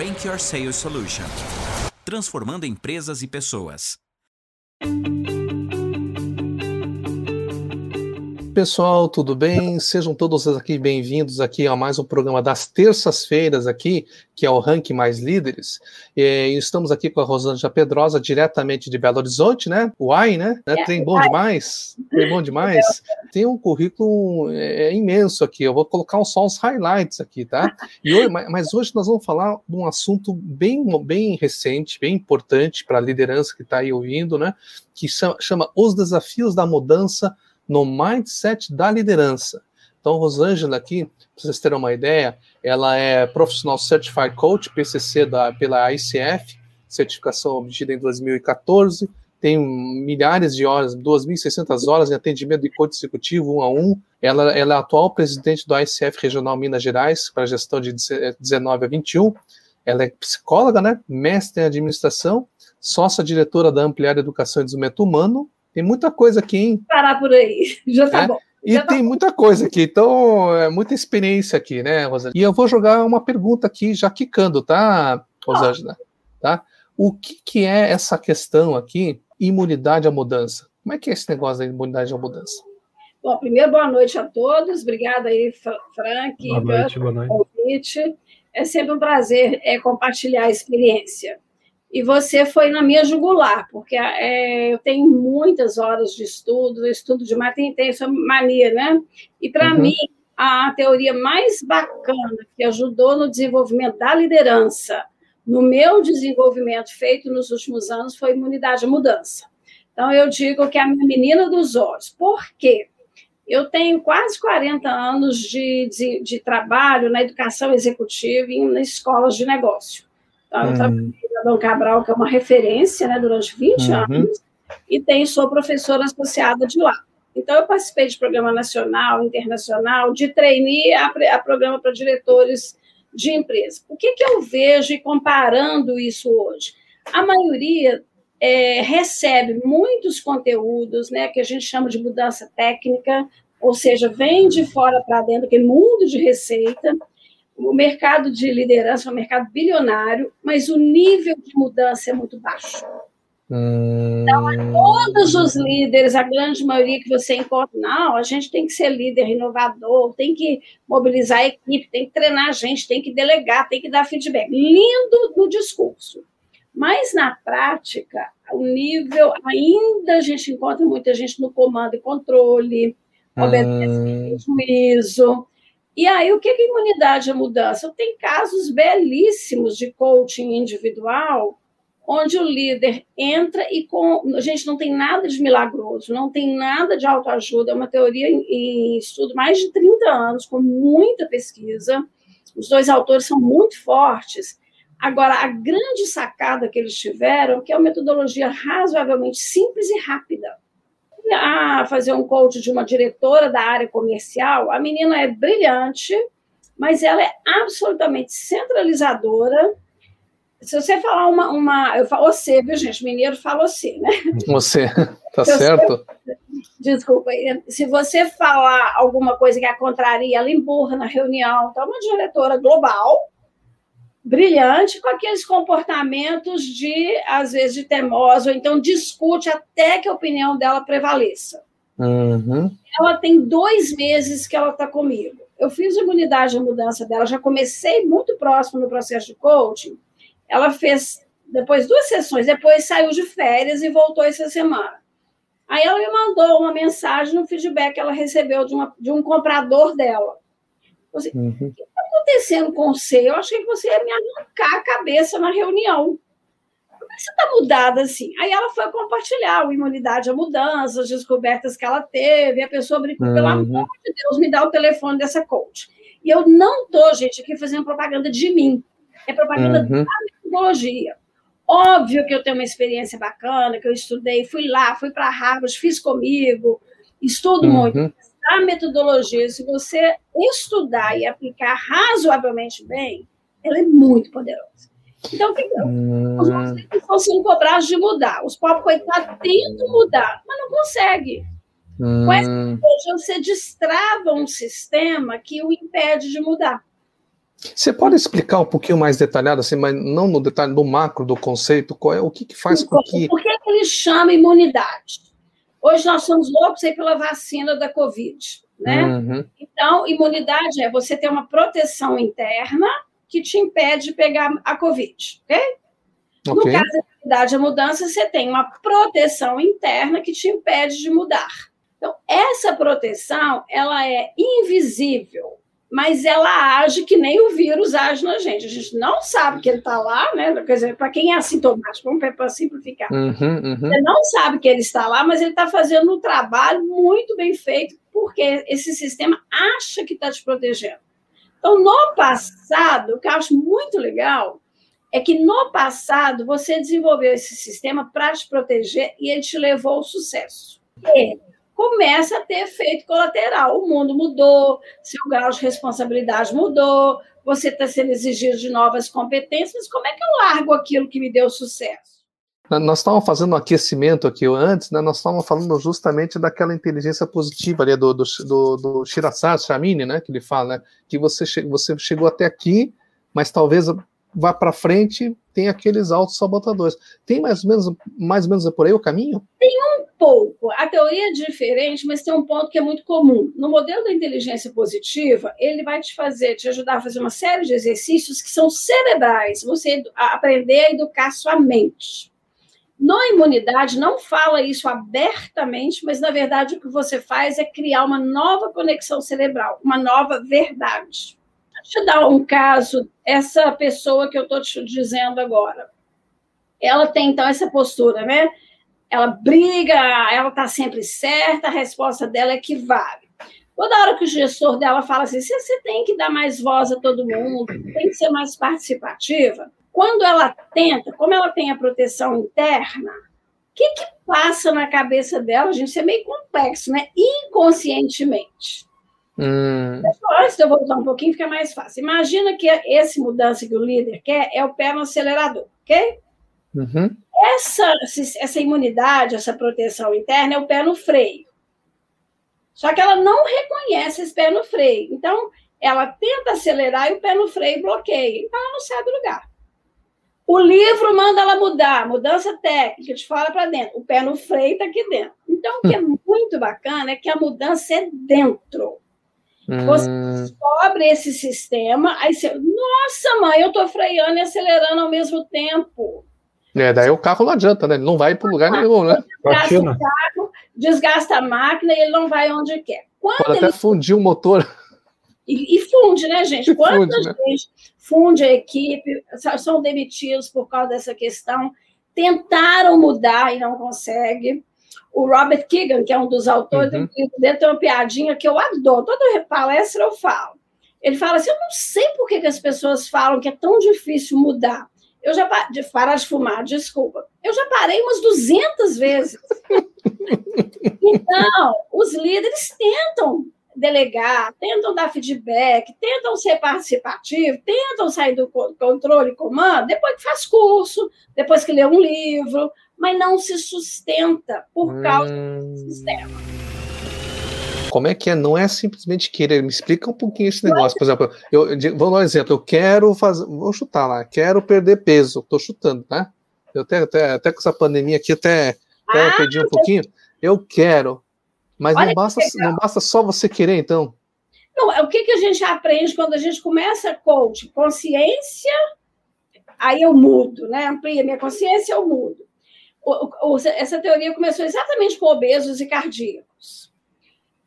Rank Your Sales Solution transformando empresas e pessoas. Pessoal, tudo bem? Sejam todos aqui bem-vindos aqui a mais um programa das terças-feiras aqui, que é o Rank Mais Líderes. E estamos aqui com a Rosângela Pedrosa, diretamente de Belo Horizonte, né? Uai, né? É, Trem bom demais. Trem bom demais. Tem um currículo é, imenso aqui. Eu vou colocar só os highlights aqui, tá? E hoje, mas hoje nós vamos falar de um assunto bem, bem recente, bem importante para a liderança que está aí ouvindo, né? Que chama Os Desafios da Mudança no mindset da liderança. Então, Rosângela aqui, para vocês terem uma ideia, ela é profissional Certified Coach, PCC da, pela ICF, certificação obtida em 2014, tem milhares de horas, 2.600 horas em atendimento de coach executivo um a um. Ela, ela é atual presidente do ICF Regional Minas Gerais, para gestão de 19 a 21. Ela é psicóloga, né? mestre em administração, sócia diretora da Ampliar Educação e Desenvolvimento Humano, tem muita coisa aqui, hein? Parar por aí, já tá é? bom. E já tem tá muita coisa aqui, então é muita experiência aqui, né, Rosângela? E eu vou jogar uma pergunta aqui, já quicando, tá, Rosângela? Tá? O que, que é essa questão aqui, imunidade à mudança? Como é que é esse negócio da imunidade à mudança? Bom, primeiro, boa noite a todos. Obrigada aí, Frank, boa noite, boa noite. convite. É sempre um prazer é, compartilhar a experiência e você foi na minha jugular, porque é, eu tenho muitas horas de estudo, estudo demais, tem, tem essa mania, né? E para uhum. mim, a teoria mais bacana que ajudou no desenvolvimento da liderança, no meu desenvolvimento feito nos últimos anos, foi imunidade à mudança. Então, eu digo que é a minha menina dos olhos. Por quê? Eu tenho quase 40 anos de, de, de trabalho na educação executiva e nas escolas de negócio. Então, eu trabalhei na Dom Cabral, que é uma referência né, durante 20 uhum. anos, e tenho, sou professora associada de lá. Então, eu participei de programa nacional, internacional, de trainee a, a programa para diretores de empresa. O que, que eu vejo e comparando isso hoje? A maioria é, recebe muitos conteúdos, né, que a gente chama de mudança técnica, ou seja, vem de fora para dentro, aquele mundo de receita, o mercado de liderança é um mercado bilionário, mas o nível de mudança é muito baixo. Hum... Então, todos os líderes, a grande maioria que você encontra, não, a gente tem que ser líder inovador, tem que mobilizar a equipe, tem que treinar a gente, tem que delegar, tem que dar feedback. Lindo no discurso. Mas na prática, o nível, ainda a gente encontra muita gente no comando e controle, obedecendo hum... juízo, e aí, o que é imunidade à mudança? Tem casos belíssimos de coaching individual, onde o líder entra e com. A gente não tem nada de milagroso, não tem nada de autoajuda, é uma teoria em estudo mais de 30 anos, com muita pesquisa. Os dois autores são muito fortes. Agora, a grande sacada que eles tiveram, que é uma metodologia razoavelmente simples e rápida a fazer um coach de uma diretora da área comercial, a menina é brilhante, mas ela é absolutamente centralizadora. Se você falar uma. uma eu falo você, viu, gente? Mineiro fala você, né? Você, tá certo? desculpa. Se você falar alguma coisa que a contraria, ela empurra na reunião. Então, é uma diretora global, brilhante com aqueles comportamentos de, às vezes, de teimosa, ou então discute até que a opinião dela prevaleça. Uhum. Ela tem dois meses que ela está comigo. Eu fiz a imunidade de mudança dela, já comecei muito próximo no processo de coaching. Ela fez depois duas sessões, depois saiu de férias e voltou essa semana. Aí ela me mandou uma mensagem no feedback que ela recebeu de, uma, de um comprador dela. Você, uhum. Acontecendo com você? Eu achei que você ia me arrancar a cabeça na reunião. Como é que você está mudada assim? Aí ela foi compartilhar o imunidade à mudança, as descobertas que ela teve, a pessoa brincou, uhum. pelo amor de Deus, me dá o telefone dessa coach. E eu não estou, gente, aqui fazendo propaganda de mim. É propaganda uhum. da metodologia. Óbvio que eu tenho uma experiência bacana, que eu estudei, fui lá, fui para Harvard, fiz comigo, estudo uhum. muito a metodologia, se você estudar e aplicar razoavelmente bem, ela é muito poderosa. Então, que, hum. os nossos estão sendo cobrados de mudar. Os pobres coitados tentam mudar, mas não conseguem. Hum. Com essa você destrava um sistema que o impede de mudar. Você pode explicar um pouquinho mais detalhado, assim, mas não no detalhe do macro do conceito, qual é o que, que faz com que. Por que ele chama imunidade? Hoje nós somos loucos aí pela vacina da Covid, né? Uhum. Então, imunidade é você ter uma proteção interna que te impede de pegar a Covid, ok? okay. No caso da imunidade à mudança, você tem uma proteção interna que te impede de mudar. Então, essa proteção, ela é invisível mas ela age que nem o vírus age na gente. A gente não sabe que ele está lá, né? Quer dizer, para quem é assintomático, vamos para simplificar. Uhum, uhum. Você não sabe que ele está lá, mas ele está fazendo um trabalho muito bem feito, porque esse sistema acha que está te protegendo. Então, no passado, o que eu acho muito legal é que no passado você desenvolveu esse sistema para te proteger e ele te levou ao sucesso. E começa a ter efeito colateral. O mundo mudou, seu grau de responsabilidade mudou, você está sendo exigido de novas competências. Como é que eu largo aquilo que me deu sucesso? Nós estávamos fazendo um aquecimento aqui antes, né? Nós estávamos falando justamente daquela inteligência positiva ali do, do, do, do Shirasar Shamini, né? Que ele fala, né? Que você, che você chegou até aqui, mas talvez vá para frente, tem aqueles autossabotadores. Tem mais ou menos, mais ou menos por aí o caminho? Tem um pouco. A teoria é diferente, mas tem um ponto que é muito comum. No modelo da inteligência positiva, ele vai te fazer, te ajudar a fazer uma série de exercícios que são cerebrais, você aprender a educar sua mente. No imunidade, não fala isso abertamente, mas na verdade o que você faz é criar uma nova conexão cerebral, uma nova verdade. Deixa eu dar um caso. Essa pessoa que eu estou te dizendo agora, ela tem então essa postura, né? Ela briga, ela está sempre certa, a resposta dela é que vale. Toda hora que o gestor dela fala assim, você tem que dar mais voz a todo mundo, tem que ser mais participativa. Quando ela tenta, como ela tem a proteção interna, o que, que passa na cabeça dela, gente? Isso é meio complexo, né? Inconscientemente. Hum. Antes de eu voltar um pouquinho, fica mais fácil. Imagina que esse mudança que o líder quer é o pé no acelerador, ok? Uhum. Essa, essa imunidade, essa proteção interna é o pé no freio. Só que ela não reconhece esse pé no freio. Então, ela tenta acelerar e o pé no freio bloqueia. Então, ela não sai do lugar. O livro manda ela mudar, mudança técnica, de fora para dentro. O pé no freio está aqui dentro. Então, o que é muito bacana é que a mudança é dentro. Você hum. descobre esse sistema, aí você, nossa, mãe, eu estou freando e acelerando ao mesmo tempo. É, daí o carro não adianta, né? Ele não vai para lugar nenhum, né? Desgasta o carro, desgasta a máquina e ele não vai onde quer. Quando Pode ele... até fundir o motor. E, e funde, né, gente? Quanta funde, né? gente funde a equipe, são demitidos por causa dessa questão, tentaram mudar e não conseguem. O Robert Keegan, que é um dos autores uhum. do livro dele, tem uma piadinha que eu adoro. Toda palestra eu falo. Ele fala assim: Eu não sei por que, que as pessoas falam que é tão difícil mudar. Eu já de parar de fumar, desculpa. Eu já parei umas 200 vezes. então, os líderes tentam delegar, tentam dar feedback, tentam ser participativos, tentam sair do controle e comando depois que faz curso, depois que lê um livro, mas não se sustenta por causa hum... do sistema. Como é que é? Não é simplesmente querer. Me explica um pouquinho esse negócio. Por exemplo, eu, vou dar um exemplo. Eu quero fazer. Vou chutar lá. Quero perder peso. Estou chutando, né? Eu até, até, até com essa pandemia aqui, até, até ah, perdi um pouquinho. Eu quero. Mas não basta, não basta só você querer, então. Não, é o que, que a gente aprende quando a gente começa coach? Consciência, aí eu mudo, né? Amplia minha consciência, eu mudo o, o, essa teoria começou exatamente com obesos e cardíacos.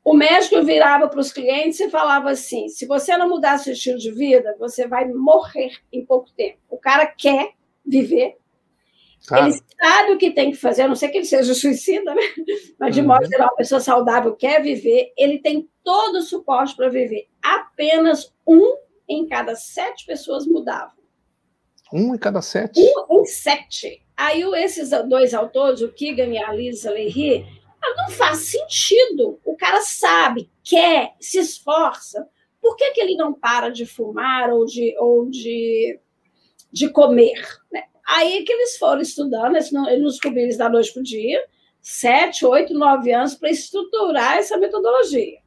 O médico virava para os clientes e falava assim: se você não mudar seu estilo de vida, você vai morrer em pouco tempo. O cara quer viver, Ele sabe o que tem que fazer, a não ser que ele seja suicida, né? mas de uhum. modo geral, a pessoa saudável quer viver, ele tem todo o suporte para viver. Apenas um em cada sete pessoas mudava. Um em cada sete? Um em sete. Aí esses dois autores, o Keegan e a Lisa Leary, ah, não faz sentido. O cara sabe, quer, se esforça. Por que, que ele não para de fumar ou de, ou de, de comer? Né? Aí que eles foram estudando, eles não, eles descobriram isso da noite para o dia, sete, oito, nove anos para estruturar essa metodologia.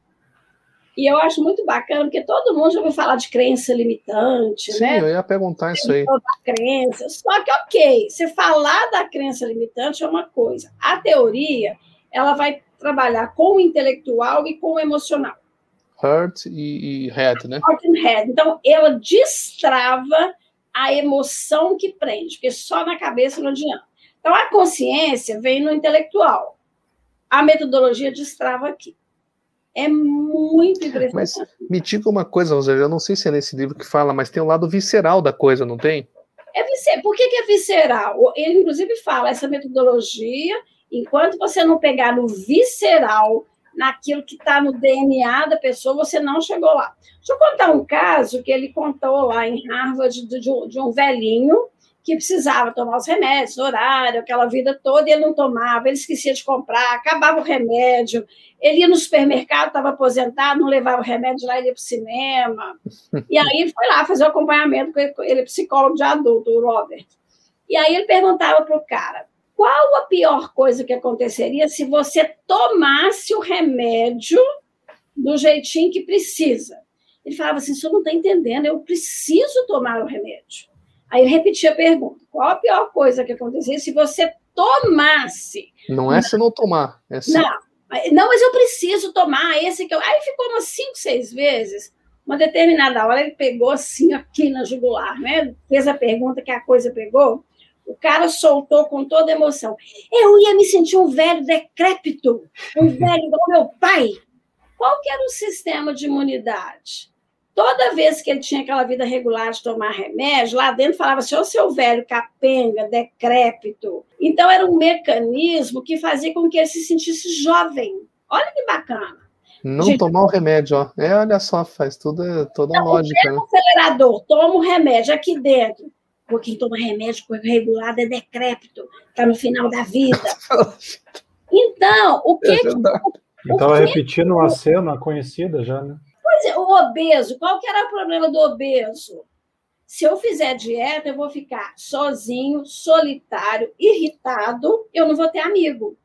E eu acho muito bacana, porque todo mundo já ouviu falar de crença limitante, Sim, né? eu ia perguntar isso aí. Da crença. Só que, ok, você falar da crença limitante é uma coisa. A teoria, ela vai trabalhar com o intelectual e com o emocional. Heart e, e head, né? Heart and head. Então, ela destrava a emoção que prende, porque só na cabeça não adianta. Então, a consciência vem no intelectual. A metodologia destrava aqui. É muito impressionante. Mas me diga uma coisa, Roseli, eu não sei se é nesse livro que fala, mas tem o um lado visceral da coisa, não tem? É visceral. Por que, que é visceral? Ele, inclusive, fala essa metodologia, enquanto você não pegar no visceral, naquilo que está no DNA da pessoa, você não chegou lá. Deixa eu contar um caso que ele contou lá em Harvard de, de um velhinho que precisava tomar os remédios, horário, aquela vida toda, e ele não tomava, ele esquecia de comprar, acabava o remédio, ele ia no supermercado, estava aposentado, não levava o remédio lá, ele ia para o cinema. E aí ele foi lá fazer o acompanhamento com ele, ele é psicólogo de adulto, o Robert. E aí ele perguntava para o cara, qual a pior coisa que aconteceria se você tomasse o remédio do jeitinho que precisa? Ele falava assim, você não está entendendo, eu preciso tomar o remédio. Aí ele repetia a pergunta: qual a pior coisa que aconteceria se você tomasse? Não é se não tomar. É se... Não, não, mas eu preciso tomar esse que eu. Aí ficou umas cinco, seis vezes. Uma determinada hora ele pegou assim aqui na jugular, né? Fez a pergunta que a coisa pegou. O cara soltou com toda emoção. Eu ia me sentir um velho decrépito, um velho igual meu pai. Qual que era o sistema de imunidade? Toda vez que ele tinha aquela vida regular de tomar remédio, lá dentro falava assim, ô seu velho capenga, decrépito. Então, era um mecanismo que fazia com que ele se sentisse jovem. Olha que bacana. Não tomar o remédio, ó. É, olha só, faz tudo, toda a lógica. Né? acelerador, toma o remédio aqui dentro. Porque quem toma remédio regulado é decrépito, está no final da vida. Então, o que. É Estava repetindo uma cena conhecida já, né? Pois é, o obeso, qual que era o problema do obeso? Se eu fizer dieta, eu vou ficar sozinho, solitário, irritado, eu não vou ter amigo.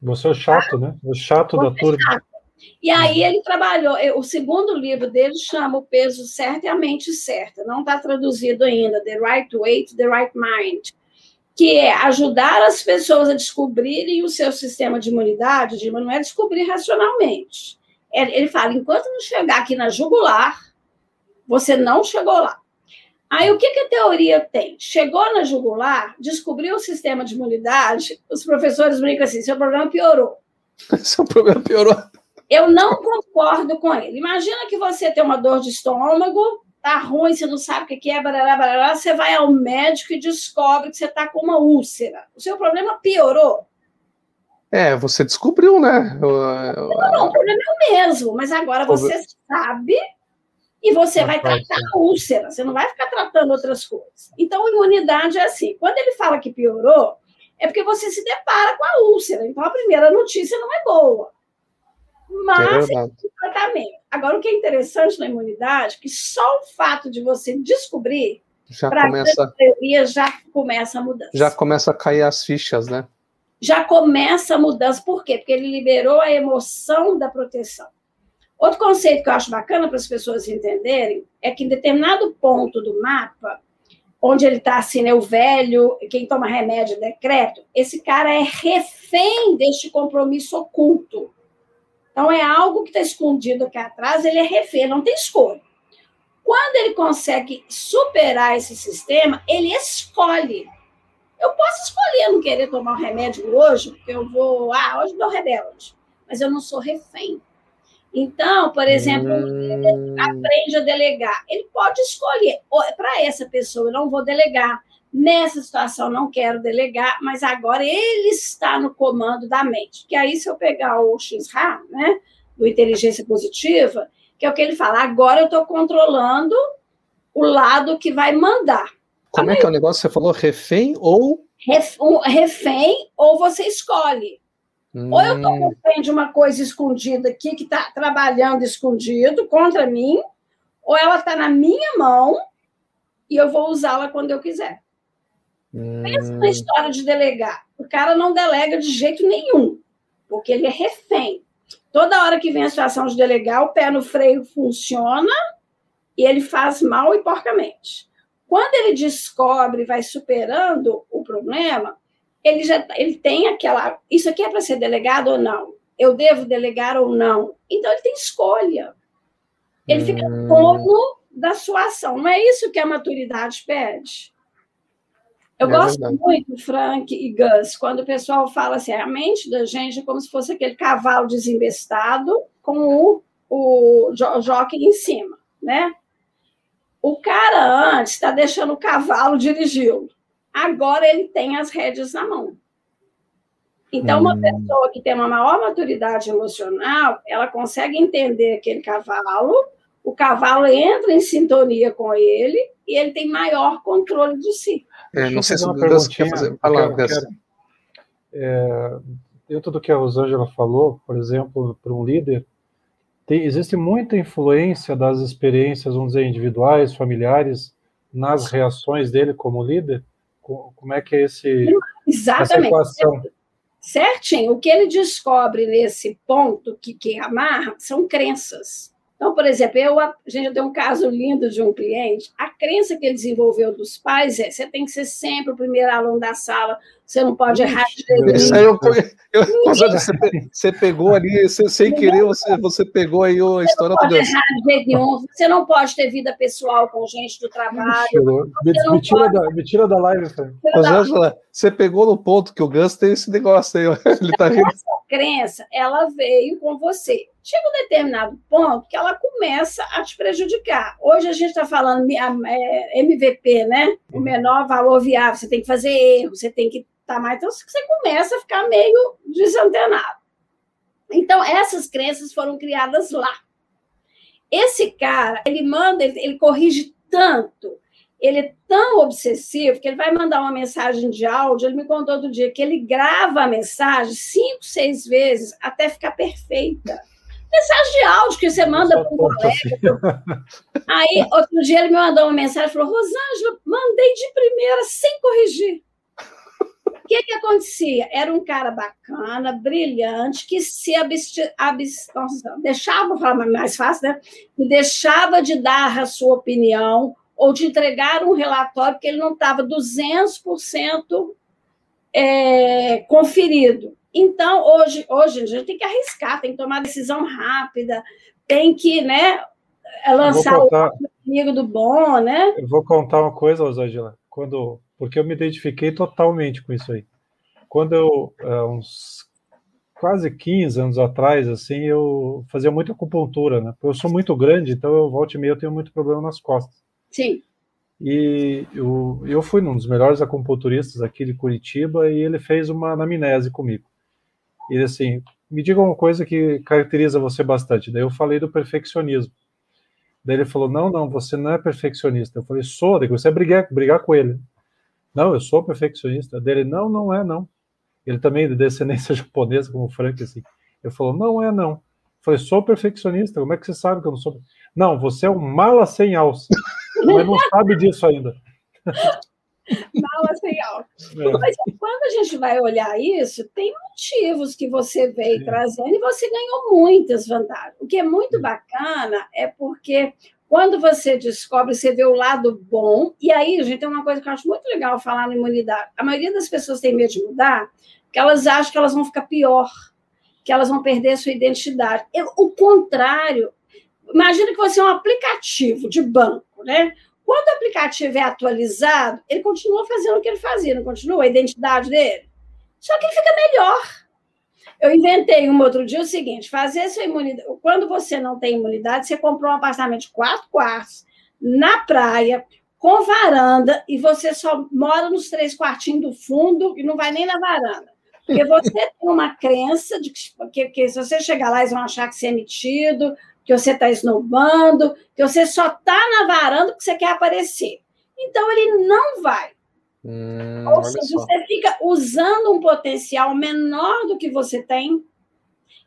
Você é o chato, né? O chato da turma. Chato. E aí ele trabalhou, o segundo livro dele chama O Peso Certo e a Mente Certa, não está traduzido ainda, The Right Weight, The Right Mind, que é ajudar as pessoas a descobrirem o seu sistema de imunidade, mas não é descobrir racionalmente. Ele fala, enquanto não chegar aqui na jugular, você não chegou lá. Aí o que, que a teoria tem? Chegou na jugular, descobriu o sistema de imunidade, os professores brincam assim, seu problema piorou. seu problema piorou. Eu não concordo com ele. Imagina que você tem uma dor de estômago, tá ruim, você não sabe o que é, barará, barará, você vai ao médico e descobre que você está com uma úlcera. O seu problema piorou. É, você descobriu, né? Não, não, o problema é o mesmo, mas agora você sabe e você vai tratar a úlcera, você não vai ficar tratando outras coisas. Então, imunidade é assim: quando ele fala que piorou, é porque você se depara com a úlcera. Então, a primeira notícia não é boa mas é tratamento. Agora, o que é interessante na imunidade, que só o fato de você descobrir, já começa a teoria já começa a mudança. Já começa a cair as fichas, né? Já começa a mudança. Por quê? Porque ele liberou a emoção da proteção. Outro conceito que eu acho bacana para as pessoas entenderem é que em determinado ponto do mapa, onde ele está assim, né, o velho, quem toma remédio decreto, esse cara é refém deste compromisso oculto. Então, é algo que está escondido aqui atrás, ele é refém, não tem escolha. Quando ele consegue superar esse sistema, ele escolhe. Eu posso escolher não querer tomar o remédio hoje, porque eu vou, ah, hoje dou rebelde, mas eu não sou refém. Então, por exemplo, hum... aprende a delegar. Ele pode escolher, para essa pessoa eu não vou delegar, Nessa situação, não quero delegar, mas agora ele está no comando da mente. Que aí, se eu pegar o XRA, né, do inteligência positiva, que é o que ele fala, agora eu estou controlando o lado que vai mandar. Como é que é o negócio? Você falou refém ou. Ref, um, refém, ou você escolhe. Hum. Ou eu estou hum. refém de uma coisa escondida aqui, que está trabalhando escondido contra mim, ou ela está na minha mão e eu vou usá-la quando eu quiser. Pensa na hum. história de delegar. O cara não delega de jeito nenhum, porque ele é refém. Toda hora que vem a situação de delegar, o pé no freio funciona e ele faz mal e porcamente. Quando ele descobre, vai superando o problema, ele já ele tem aquela. Isso aqui é para ser delegado ou não? Eu devo delegar ou não? Então ele tem escolha. Ele fica hum. dono da sua ação. Não é isso que a maturidade pede. Eu é gosto verdade. muito, Frank e Gus, quando o pessoal fala assim, a mente da gente é como se fosse aquele cavalo desembestado com o, o jockey em cima, né? O cara antes está deixando o cavalo dirigi-lo. Agora ele tem as rédeas na mão. Então, uma hum. pessoa que tem uma maior maturidade emocional, ela consegue entender aquele cavalo, o cavalo entra em sintonia com ele e ele tem maior controle de si. É, não sei se perguntinha. Fazer... Fala, quero, quero, é, dentro do que a Rosângela falou, por exemplo, para um líder, tem, existe muita influência das experiências, vamos dizer, individuais, familiares, nas reações dele como líder. Como é que é esse, Exatamente. essa equação? Certinho. O que ele descobre nesse ponto que, que amarra são crenças. Então, por exemplo, eu, a gente tem um caso lindo de um cliente. A crença que ele desenvolveu dos pais é: você tem que ser sempre o primeiro aluno da sala, você não pode errar de Isso aí eu, eu, você, você pegou ali, você, sem querer, você, você pegou aí a história do Deus. Você não pode ter vida pessoal com gente do trabalho. Me, me, tira da, me tira da live, você pegou no ponto que o Gus tem esse negócio aí. Ele tá rindo. Crença, ela veio com você. Chega um determinado ponto que ela começa a te prejudicar. Hoje a gente está falando é, MVP, né? O menor valor viável. Você tem que fazer erro, você tem que estar tá mais. Então você começa a ficar meio desantenado. Então, essas crenças foram criadas lá. Esse cara, ele manda, ele, ele corrige tanto, ele é tão obsessivo que ele vai mandar uma mensagem de áudio. Ele me contou outro dia que ele grava a mensagem cinco, seis vezes até ficar perfeita mensagem de áudio que você manda para um colega. Aí, outro dia, ele me mandou uma mensagem e falou: Rosângela, mandei de primeira, sem corrigir. O que, que acontecia? Era um cara bacana, brilhante, que se absti, abst, deixava, vou falar mais fácil, né? Que deixava de dar a sua opinião ou de entregar um relatório que ele não estava 200% é, conferido. Então, hoje, hoje a gente tem que arriscar, tem que tomar decisão rápida, tem que né, lançar contar, o amigo do bom, né? Eu vou contar uma coisa, Rosângela, quando, porque eu me identifiquei totalmente com isso aí. Quando eu, é, uns quase 15 anos atrás, assim, eu fazia muita acupuntura, né? Porque eu sou muito grande, então eu volto e meia eu tenho muito problema nas costas. Sim. E eu, eu fui um dos melhores acupunturistas aqui de Curitiba e ele fez uma anamnese comigo. E assim, me diga uma coisa que caracteriza você bastante. Daí eu falei do perfeccionismo. Daí ele falou: Não, não, você não é perfeccionista. Eu falei: Sou. Daí você brigar, brigar com ele. Não, eu sou perfeccionista. Dele: Não, não é, não. Ele também é de descendência japonesa, como o Frank, assim. Ele falou: Não é, não. Eu falei: Sou perfeccionista. Como é que você sabe que eu não sou? Não, você é um mala sem alça. Mas não sabe disso ainda. Mala sem álcool. É. Mas quando a gente vai olhar isso, tem motivos que você veio Sim. trazendo e você ganhou muitas vantagens. O que é muito bacana é porque quando você descobre, você vê o lado bom, e aí, gente, tem uma coisa que eu acho muito legal falar na imunidade. A maioria das pessoas tem medo de mudar, porque elas acham que elas vão ficar pior, que elas vão perder a sua identidade. Eu, o contrário, imagina que você é um aplicativo de banco, né? Quando o aplicativo é atualizado, ele continua fazendo o que ele fazia, não continua a identidade dele? Só que ele fica melhor. Eu inventei um outro dia o seguinte: fazer sua imunidade. Quando você não tem imunidade, você comprou um apartamento de quatro quartos, na praia, com varanda, e você só mora nos três quartinhos do fundo e não vai nem na varanda. Porque você tem uma crença de que, que, que se você chegar lá, eles vão achar que você é metido, que você está esnobando, que você só está na varanda porque você quer aparecer. Então, ele não vai. Hum, Ou seja, você fica usando um potencial menor do que você tem.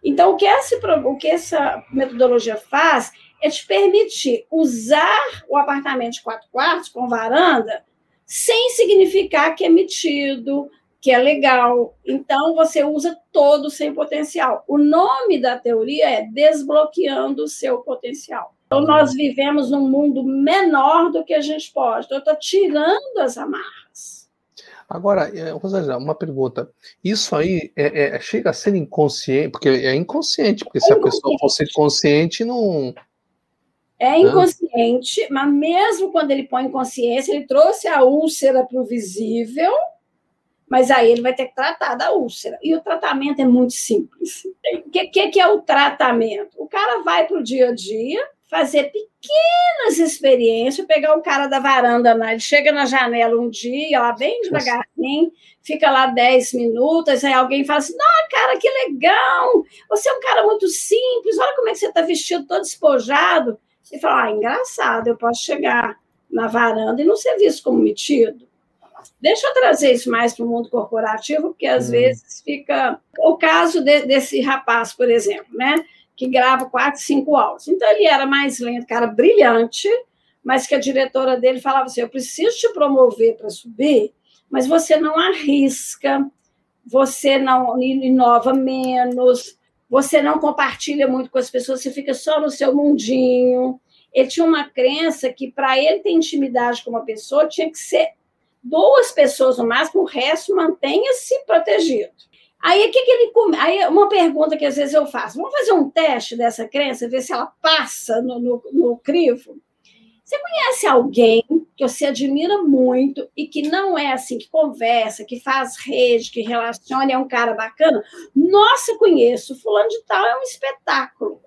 Então, o que, essa, o que essa metodologia faz é te permitir usar o apartamento de quatro quartos com varanda sem significar que é metido, que é legal. Então, você usa todo o seu potencial. O nome da teoria é Desbloqueando o Seu Potencial. Então, nós vivemos num mundo menor do que a gente pode. Então, eu estou tirando as amarras. Agora, é, Rosângela, uma pergunta. Isso aí é, é, chega a ser inconsciente, porque é inconsciente, porque é se inconsciente. a pessoa fosse consciente, não. É inconsciente, né? mas mesmo quando ele põe consciência, ele trouxe a úlcera para o visível, mas aí ele vai ter que tratar da úlcera. E o tratamento é muito simples. O que, que, que é o tratamento? O cara vai para o dia a dia, fazer pequenas experiências, pegar o cara da varanda, né? ele chega na janela um dia, lá bem devagarzinho, fica lá 10 minutos, aí alguém fala assim, não, cara, que legal, você é um cara muito simples, olha como é que você está vestido todo despojado. E fala, ah, engraçado, eu posso chegar na varanda e não ser visto como metido. Deixa eu trazer isso mais para o mundo corporativo, porque às hum. vezes fica. O caso de, desse rapaz, por exemplo, né? Que grava quatro, cinco áudios. Então ele era mais lento, cara brilhante, mas que a diretora dele falava assim: eu preciso te promover para subir, mas você não arrisca, você não inova menos, você não compartilha muito com as pessoas, você fica só no seu mundinho. Ele tinha uma crença que para ele ter intimidade com uma pessoa tinha que ser duas pessoas no máximo, o resto mantenha-se protegido. Aí, que, que ele Aí, uma pergunta que às vezes eu faço: vamos fazer um teste dessa crença, ver se ela passa no, no, no crivo? Você conhece alguém que você admira muito e que não é assim, que conversa, que faz rede, que relaciona, é um cara bacana? Nossa, conheço, fulano de tal é um espetáculo.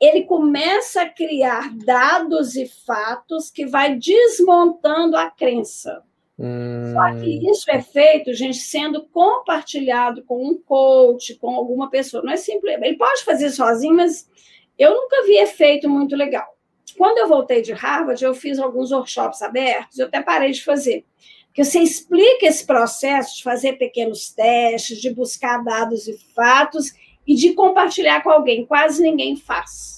Ele começa a criar dados e fatos que vai desmontando a crença. Hum... Só que isso é feito, gente, sendo compartilhado com um coach, com alguma pessoa. Não é simples. Ele pode fazer sozinho, mas eu nunca vi efeito muito legal. Quando eu voltei de Harvard, eu fiz alguns workshops abertos, eu até parei de fazer. Porque você explica esse processo de fazer pequenos testes, de buscar dados e fatos e de compartilhar com alguém. Quase ninguém faz.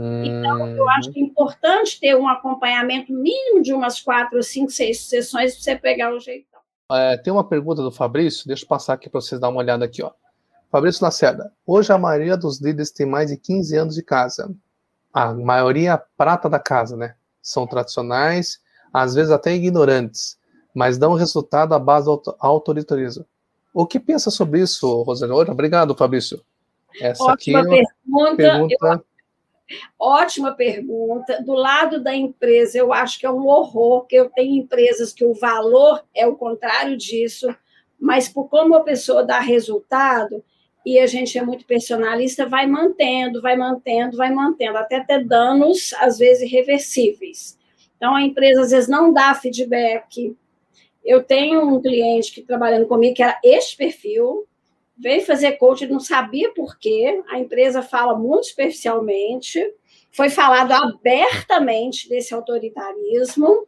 Então, eu acho que é importante ter um acompanhamento mínimo de umas quatro, cinco, seis sessões para você pegar o jeitão. É, tem uma pergunta do Fabrício, deixa eu passar aqui para vocês dar uma olhada aqui. Ó. Fabrício Lacerda, hoje a maioria dos líderes tem mais de 15 anos de casa a maioria prata da casa, né? São tradicionais, às vezes até ignorantes, mas dão resultado à base do autoritarismo. O que pensa sobre isso, Rosana? Obrigado, Fabrício. Essa Ótima aqui é pergunta. pergunta... Eu... Ótima pergunta. Do lado da empresa, eu acho que é um horror, que eu tenho empresas que o valor é o contrário disso, mas por como a pessoa dá resultado, e a gente é muito personalista, vai mantendo, vai mantendo, vai mantendo, até ter danos, às vezes, irreversíveis. Então, a empresa, às vezes, não dá feedback. Eu tenho um cliente que trabalhando comigo, que era este perfil, veio fazer coach, não sabia por quê, a empresa fala muito superficialmente, foi falado abertamente desse autoritarismo,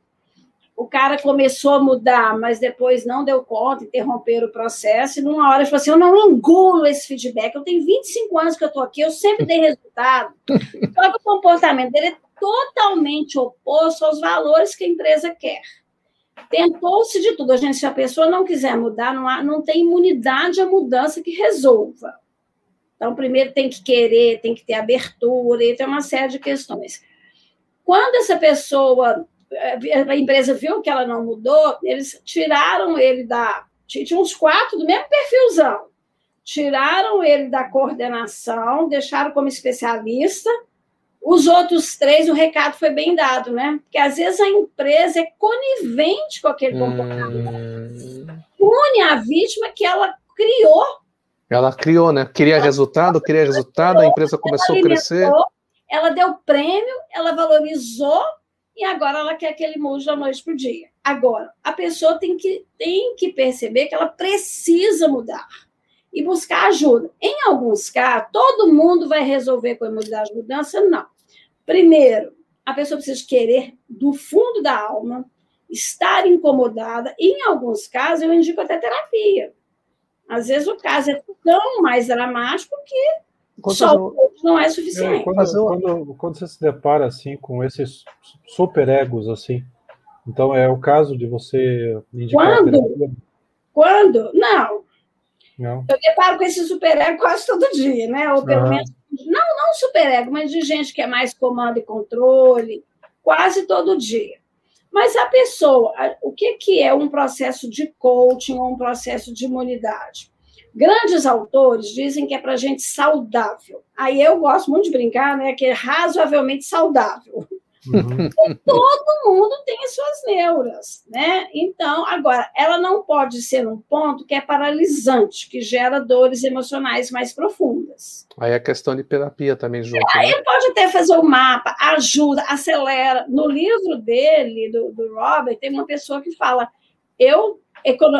o cara começou a mudar, mas depois não deu conta, interromperam o processo, e numa hora ele falou assim: eu não engulo esse feedback, eu tenho 25 anos que eu estou aqui, eu sempre dei resultado. Só que o comportamento dele é totalmente oposto aos valores que a empresa quer. Tentou-se de tudo. A gente, se a pessoa não quiser mudar, não, há, não tem imunidade à mudança que resolva. Então, primeiro tem que querer, tem que ter abertura, e tem uma série de questões. Quando essa pessoa a empresa viu que ela não mudou, eles tiraram ele da. Tinha uns quatro do mesmo perfilzão. Tiraram ele da coordenação, deixaram como especialista. Os outros três, o recado foi bem dado, né? Porque às vezes a empresa é conivente com aquele comportamento. Hum. Une a vítima que ela criou. Ela criou, né? Queria ela resultado, queria resultado, a empresa começou a crescer. Ela deu prêmio, ela valorizou e agora ela quer aquele mujo da noite para o dia. Agora, a pessoa tem que, tem que perceber que ela precisa mudar e buscar ajuda. Em alguns casos, todo mundo vai resolver com a imunidade de mudança? Não. Primeiro, a pessoa precisa querer do fundo da alma, estar incomodada. E, em alguns casos, eu indico até terapia. Às vezes o caso é tão mais dramático que quando Só o não é suficiente. É, quando, quando, quando, você se depara assim com esses super egos assim, então é o caso de você indicar quando, Quando? Não. Não. Eu deparo com esse superego quase todo dia, né? Ou pelo menos, não, não superego, mas de gente que é mais comando e controle, quase todo dia. Mas a pessoa, o que, que é um processo de coaching ou um processo de imunidade? Grandes autores dizem que é para gente saudável. Aí eu gosto muito de brincar, né? Que é razoavelmente saudável. Uhum. Todo mundo tem as suas neuras, né? Então, agora, ela não pode ser um ponto que é paralisante, que gera dores emocionais mais profundas. Aí a questão de terapia também junto. Aí né? pode até fazer o um mapa, ajuda, acelera. No livro dele, do, do Robert, tem uma pessoa que fala: eu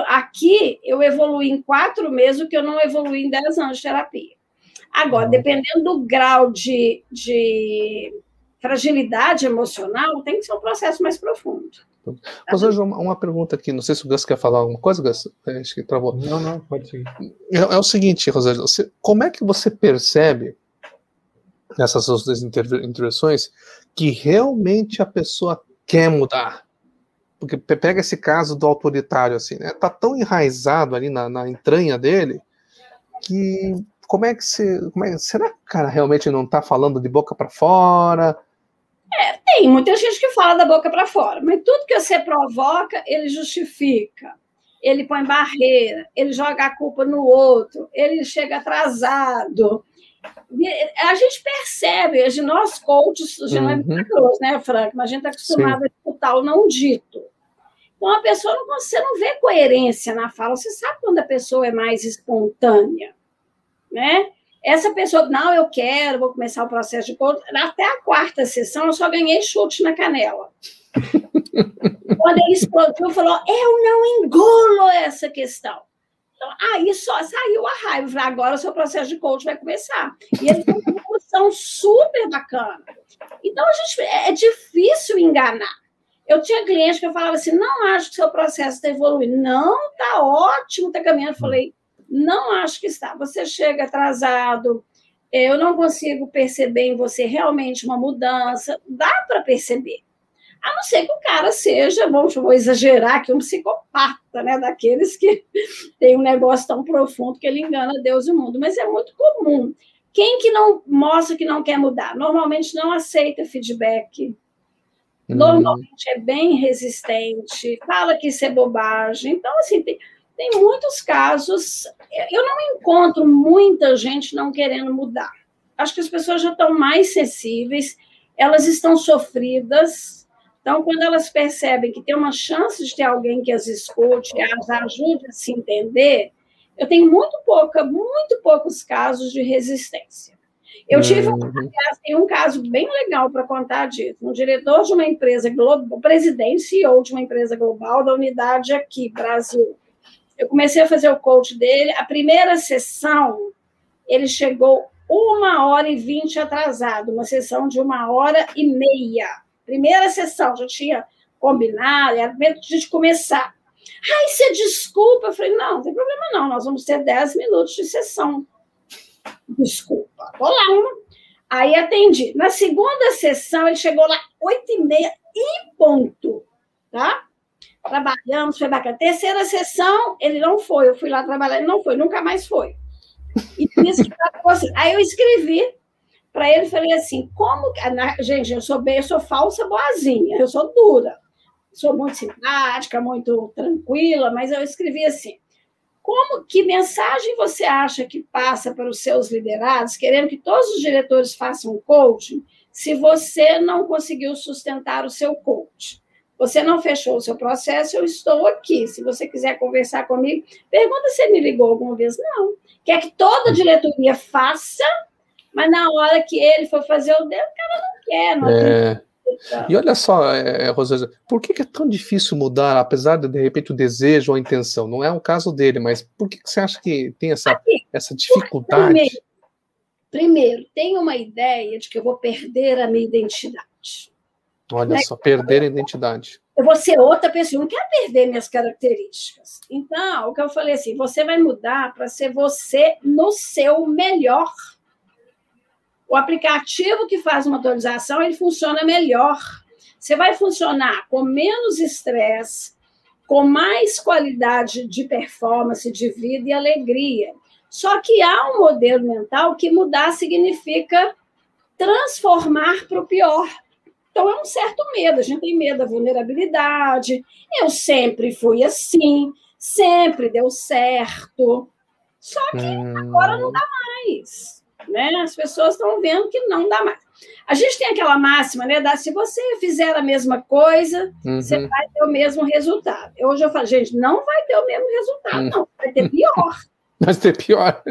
aqui eu evoluí em quatro meses o que eu não evoluí em dez anos de terapia. Agora, uhum. dependendo do grau de, de fragilidade emocional, tem que ser um processo mais profundo. Rosângela, uma, uma pergunta aqui, não sei se o Gus quer falar alguma coisa, Gus, é, acho que travou. Não, não, pode seguir. É, é o seguinte, Rosângela, você, como é que você percebe, nessas suas intervenções, que realmente a pessoa quer mudar? Porque pega esse caso do autoritário, assim, né? Tá tão enraizado ali na, na entranha dele, que como é que você. Como é, será que o cara realmente não tá falando de boca para fora? É, tem muita gente que fala da boca para fora, mas tudo que você provoca, ele justifica. Ele põe barreira, ele joga a culpa no outro, ele chega atrasado. A gente percebe, nós coaches, já uhum. é né, Frank? Mas a gente está acostumado Sim. a escutar o não dito. Então, a pessoa não, você não vê coerência na fala, você sabe quando a pessoa é mais espontânea, né? Essa pessoa, não, eu quero, vou começar o processo de coaching. Até a quarta sessão, eu só ganhei chute na canela. Quando ele explodiu, falou: Eu não engulo essa questão. Então, aí só saiu a raiva. Falei, agora o seu processo de coaching vai começar. E ele tem uma evolução super bacana. Então, a gente, é, é difícil enganar. Eu tinha cliente que eu falava assim: não acho que seu processo está evoluindo. Não, está ótimo, está caminhando. Eu falei, não acho que está. Você chega atrasado, eu não consigo perceber em você realmente uma mudança. Dá para perceber. A não ser que o cara seja, vamos vou exagerar aqui, um psicopata, né? Daqueles que tem um negócio tão profundo que ele engana Deus e o mundo. Mas é muito comum. Quem que não mostra que não quer mudar? Normalmente não aceita feedback. Hum. Normalmente é bem resistente, fala que isso é bobagem. Então, assim, tem, tem muitos casos. Eu não encontro muita gente não querendo mudar. Acho que as pessoas já estão mais sensíveis, elas estão sofridas. Então, quando elas percebem que tem uma chance de ter alguém que as escute, as ajude a se entender, eu tenho muito pouca, muito poucos casos de resistência. Eu tive um, uhum. tem um caso bem legal para contar disso. Um diretor de uma empresa global, presidente CEO de uma empresa global da unidade aqui, Brasil. Eu comecei a fazer o coach dele. A primeira sessão, ele chegou uma hora e vinte atrasado, uma sessão de uma hora e meia. Primeira sessão, já tinha combinado, era medo de começar. Ai, você desculpa. Eu falei, não, não tem problema não, nós vamos ter dez minutos de sessão. Desculpa, vou lá. Aí atendi. Na segunda sessão, ele chegou lá oito e meia em ponto, tá? Trabalhamos, foi bacana. Terceira sessão, ele não foi, eu fui lá trabalhar, ele não foi, nunca mais foi. E assim. Aí eu escrevi para ele, falei assim, como gente, eu sou bem, eu sou falsa boazinha, eu sou dura, sou muito simpática, muito tranquila, mas eu escrevi assim, como que mensagem você acha que passa para os seus liderados, querendo que todos os diretores façam coaching, se você não conseguiu sustentar o seu coach? Você não fechou o seu processo, eu estou aqui. Se você quiser conversar comigo, pergunta se ele me ligou alguma vez. Não. Quer que toda a diretoria faça, mas na hora que ele for fazer o dele, o cara não quer. Não é... E olha só, é, é Rosângela, por que, é tão difícil mudar, apesar de, de repente, o desejo ou a intenção? Não é o caso dele, mas por que, que você acha que tem essa, Aqui, essa dificuldade? Primeiro, primeiro, tem uma ideia de que eu vou perder a minha identidade. Olha né? só, perder a identidade. Eu vou ser outra pessoa, eu não quero perder minhas características. Então, o que eu falei assim, você vai mudar para ser você no seu melhor. O aplicativo que faz uma atualização, ele funciona melhor. Você vai funcionar com menos estresse, com mais qualidade de performance, de vida e alegria. Só que há um modelo mental que mudar significa transformar para o pior. Então é um certo medo, a gente tem medo da vulnerabilidade. Eu sempre fui assim, sempre deu certo. Só que hum. agora não dá mais. Né? As pessoas estão vendo que não dá mais. A gente tem aquela máxima, né? Da, se você fizer a mesma coisa, uhum. você vai ter o mesmo resultado. Hoje eu falo, gente, não vai ter o mesmo resultado, uhum. não, vai ter pior. Vai ter pior.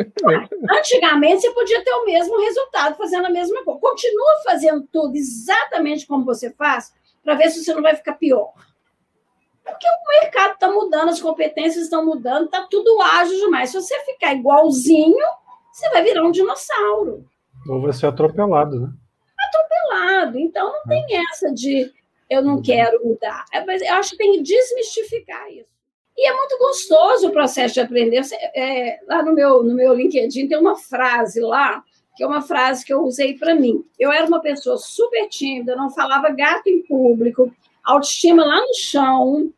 Antigamente você podia ter o mesmo resultado fazendo a mesma coisa. Continua fazendo tudo exatamente como você faz, para ver se você não vai ficar pior. Porque o mercado está mudando, as competências estão mudando, está tudo ágil demais. Se você ficar igualzinho, você vai virar um dinossauro. Ou vai ser atropelado, né? Atropelado. Então não tem essa de eu não quero mudar. É, eu acho que tem que desmistificar isso. E é muito gostoso o processo de aprender. É, lá no meu, no meu LinkedIn tem uma frase lá, que é uma frase que eu usei para mim. Eu era uma pessoa super tímida, não falava gato em público, autoestima lá no chão,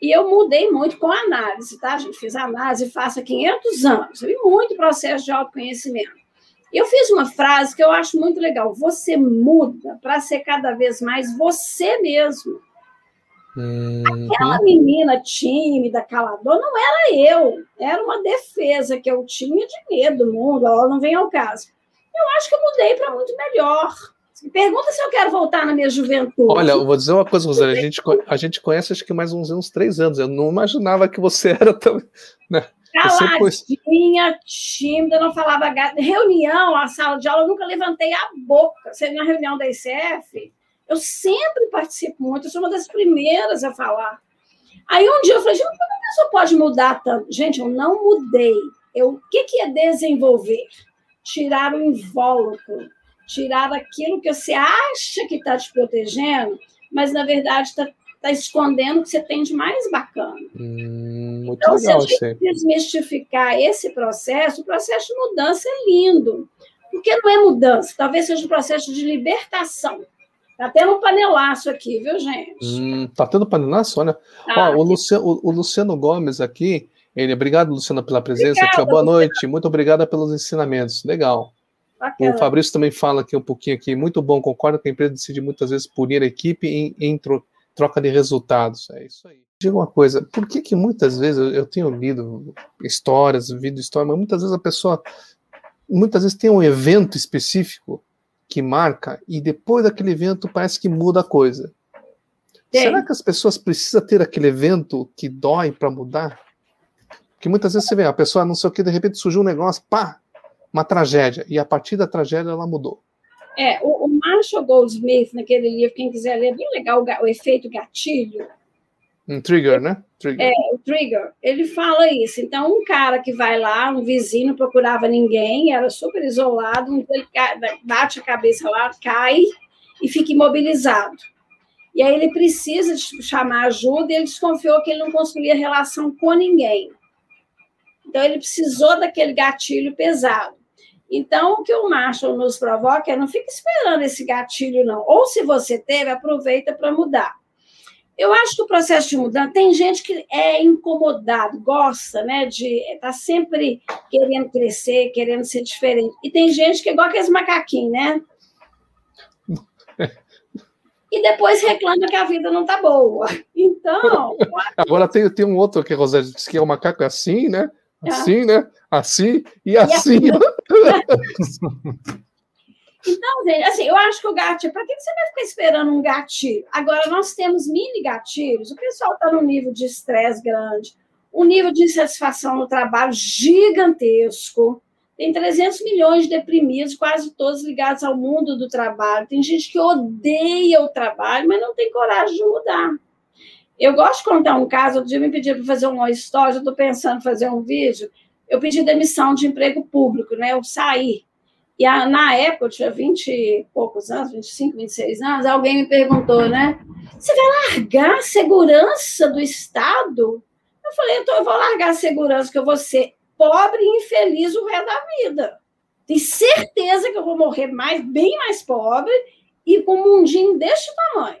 e eu mudei muito com a análise, tá, gente? Fiz análise faça 500 anos, vi muito processo de autoconhecimento. Eu fiz uma frase que eu acho muito legal. Você muda para ser cada vez mais você mesmo. Uhum. Aquela menina tímida, caladora, não era eu. Era uma defesa que eu tinha de medo do mundo. Ela não vem ao caso. Eu acho que eu mudei para muito melhor. Pergunta se eu quero voltar na minha juventude. Olha, eu vou dizer uma coisa, Rosana. A gente, a gente conhece acho que mais uns, uns três anos. Eu não imaginava que você era tão. Né? Caladinha, tímida, não falava. Reunião, a sala de aula, eu nunca levantei a boca. Você na reunião da ICF, eu sempre participo muito, eu sou uma das primeiras a falar. Aí um dia eu falei, gente, como a pessoa pode mudar tanto? Gente, eu não mudei. Eu, o que, que é desenvolver? Tirar o invólucro, tirar aquilo que você acha que está te protegendo, mas na verdade está tá escondendo o que você tem de mais bacana. Hum, muito então, legal, se a gente desmistificar esse processo, o processo de mudança é lindo. Porque não é mudança, talvez seja um processo de libertação. Tá tendo um panelaço aqui, viu, gente? Hum, tá tendo panelaço? Olha. Tá. Ó, o, Luciano, o, o, Luciano Gomes aqui, ele, obrigado, Luciano, pela presença. Obrigada, boa noite, muito obrigada pelos ensinamentos. Legal. Bacana. O Fabrício também fala aqui um pouquinho aqui, muito bom, concordo que a empresa decide muitas vezes punir a equipe em, em troca de resultados. É isso aí. Diga uma coisa, por que que muitas vezes eu, eu tenho lido histórias, vídeo história, mas muitas vezes a pessoa, muitas vezes tem um evento específico que marca e depois daquele evento parece que muda a coisa. Sim. Será que as pessoas precisam ter aquele evento que dói para mudar? Porque muitas vezes você vê, a pessoa não sei o que, de repente surgiu um negócio, pá, uma tragédia, e a partir da tragédia ela mudou. É, o, o Marshall Goldsmith, naquele livro, quem quiser ler, é bem legal o, o efeito gatilho, um trigger, né? Trigger. É, o trigger. Ele fala isso. Então, um cara que vai lá, um vizinho, não procurava ninguém, era super isolado, ele bate a cabeça lá, cai e fica imobilizado. E aí ele precisa chamar ajuda e ele desconfiou que ele não construía relação com ninguém. Então, ele precisou daquele gatilho pesado. Então, o que o Marshall nos provoca é não fique esperando esse gatilho, não. Ou se você teve, aproveita para mudar. Eu acho que o processo de mudança tem gente que é incomodado, gosta, né, de estar tá sempre querendo crescer, querendo ser diferente. E tem gente que é igual aqueles macaquinhos, né? E depois reclama que a vida não tá boa. Então. Agora tem, tem um outro que Rosé disse que é o macaco assim, né? É. Assim, né? Assim e, e assim. assim. Então, gente, assim, eu acho que o gatilho, para que você vai ficar esperando um gatilho? Agora, nós temos mini gatilhos, o pessoal está num nível de estresse grande, um nível de insatisfação no trabalho gigantesco. Tem 300 milhões de deprimidos, quase todos ligados ao mundo do trabalho. Tem gente que odeia o trabalho, mas não tem coragem de mudar. Eu gosto de contar um caso. Outro dia me pediram para fazer uma história, estou pensando em fazer um vídeo. Eu pedi demissão de emprego público, né? Eu saí. E a, na época, eu tinha 20 e poucos anos, 25, 26 anos, alguém me perguntou, né? Você vai largar a segurança do Estado? Eu falei, então eu vou largar a segurança, que eu vou ser pobre e infeliz o resto da vida. Tenho certeza que eu vou morrer mais, bem mais pobre e com um mundinho deste tamanho.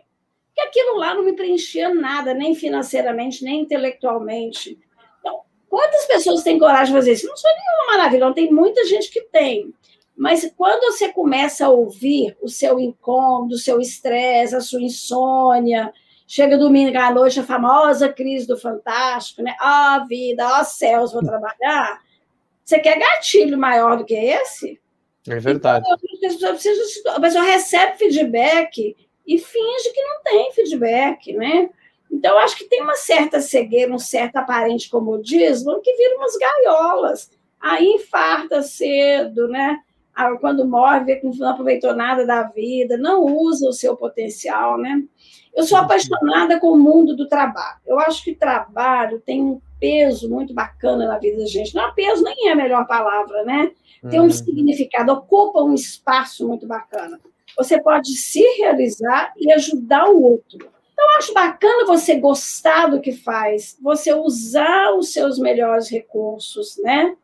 que aquilo lá não me preenchia nada, nem financeiramente, nem intelectualmente. Então, quantas pessoas têm coragem de fazer isso? Não sou nenhuma maravilha, não tem muita gente que tem. Mas quando você começa a ouvir o seu incômodo, o seu estresse, a sua insônia, chega domingo à noite, a famosa crise do fantástico, né? Ó oh, vida, ó oh, céus, vou trabalhar. Você quer gatilho maior do que esse? É verdade. Então, a pessoa recebe feedback e finge que não tem feedback, né? Então, eu acho que tem uma certa cegueira, um certo aparente comodismo que vira umas gaiolas. Aí infarta cedo, né? Quando morre, vê que não aproveitou nada da vida, não usa o seu potencial, né? Eu sou apaixonada com o mundo do trabalho. Eu acho que trabalho tem um peso muito bacana na vida da gente. Não, peso nem é a melhor palavra, né? Tem um uhum. significado, ocupa um espaço muito bacana. Você pode se realizar e ajudar o outro. Então, eu acho bacana você gostar do que faz, você usar os seus melhores recursos, né?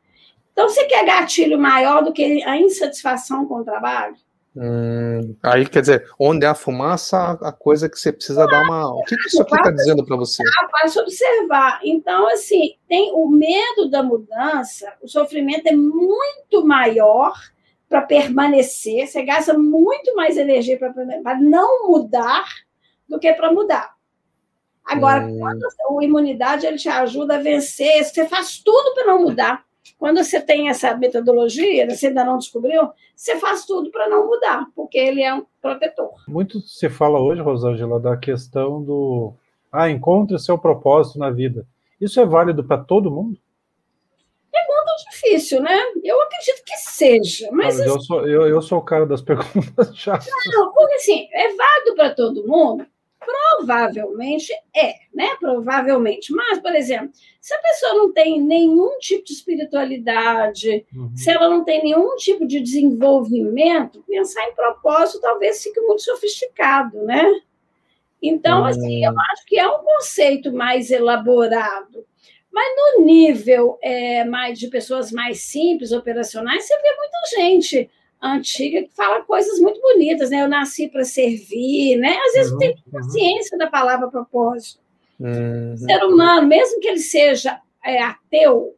Então, você quer gatilho maior do que a insatisfação com o trabalho? Hum, aí, quer dizer, onde há fumaça, a coisa que você precisa dar uma. O que, que isso aqui está dizendo para você? Faz observar. Então, assim, tem o medo da mudança, o sofrimento é muito maior para permanecer, você gasta muito mais energia para não mudar do que para mudar. Agora, hum. quando a imunidade ele te ajuda a vencer, você faz tudo para não mudar. Quando você tem essa metodologia, você ainda não descobriu, você faz tudo para não mudar, porque ele é um protetor. Muito se fala hoje, Rosângela, da questão do ah, encontre seu propósito na vida. Isso é válido para todo mundo? Pergunta difícil, né? Eu acredito que seja. Mas, mas eu, assim sou, eu, eu sou o cara das perguntas chatas. Não, porque assim, é válido para todo mundo, Provavelmente é, né? Provavelmente. Mas, por exemplo, se a pessoa não tem nenhum tipo de espiritualidade, uhum. se ela não tem nenhum tipo de desenvolvimento, pensar em propósito talvez fique muito sofisticado, né? Então, uhum. assim, eu acho que é um conceito mais elaborado. Mas no nível é, mais de pessoas mais simples, operacionais, você vê muita gente antiga que fala coisas muito bonitas, né? Eu nasci para servir, né? Às vezes uhum, tem consciência uhum. da palavra propósito. Uhum. O ser humano, mesmo que ele seja é, ateu,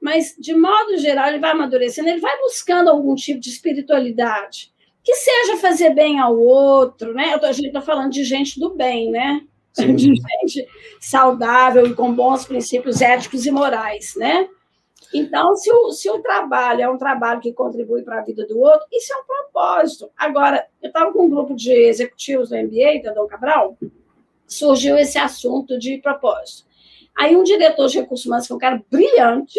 mas de modo geral ele vai amadurecendo, ele vai buscando algum tipo de espiritualidade que seja fazer bem ao outro, né? A gente está falando de gente do bem, né? Sim. De gente saudável e com bons princípios éticos e morais, né? Então, se o, se o trabalho é um trabalho que contribui para a vida do outro, isso é um propósito. Agora, eu estava com um grupo de executivos do MBA, da Dom Cabral, surgiu esse assunto de propósito. Aí um diretor de recursos humanos, que é um cara brilhante,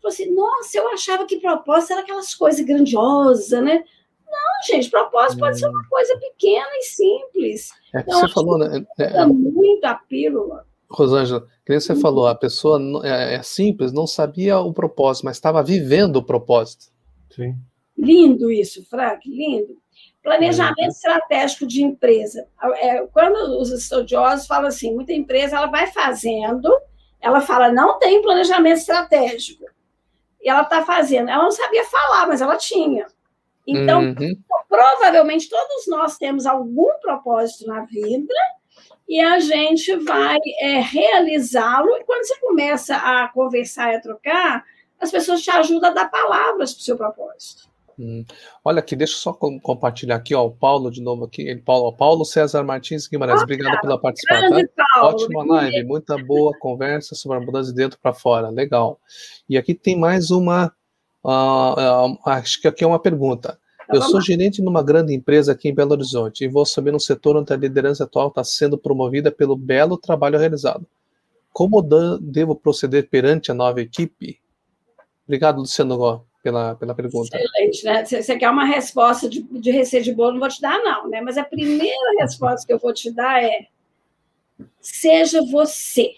falou assim, nossa, eu achava que propósito era aquelas coisas grandiosas, né? Não, gente, propósito pode ser uma hum. coisa pequena e simples. É que então, você falou, né? É, é, muito a pílula. Rosângela, que você falou, a pessoa é, é, simples, não sabia o propósito, mas estava vivendo o propósito. Sim. Lindo isso, Frank, lindo. Planejamento é. estratégico de empresa. É, quando os estudiosos falam assim, muita empresa ela vai fazendo, ela fala, não tem planejamento estratégico. E ela está fazendo. Ela não sabia falar, mas ela tinha. Então, uhum. provavelmente todos nós temos algum propósito na vida e a gente vai é, realizá-lo. E quando você começa a conversar e a trocar, as pessoas te ajudam a dar palavras para o seu propósito. Hum. Olha aqui, deixa eu só compartilhar aqui, ó, o Paulo de novo aqui, ele, Paulo, Paulo César Martins Guimarães, ah, obrigado pela participação. Tá? Ótima live, muita boa conversa sobre a mudança de dentro para fora, legal. E aqui tem mais uma, uh, uh, acho que aqui é uma pergunta. Eu sou gerente numa grande empresa aqui em Belo Horizonte e vou assumir um setor onde a liderança atual está sendo promovida pelo belo trabalho realizado. Como devo proceder perante a nova equipe? Obrigado, Luciano Gó, pela, pela pergunta. Excelente, né? Você quer uma resposta de, de receita de bolo, não vou te dar, não, né? Mas a primeira resposta que eu vou te dar é: seja você.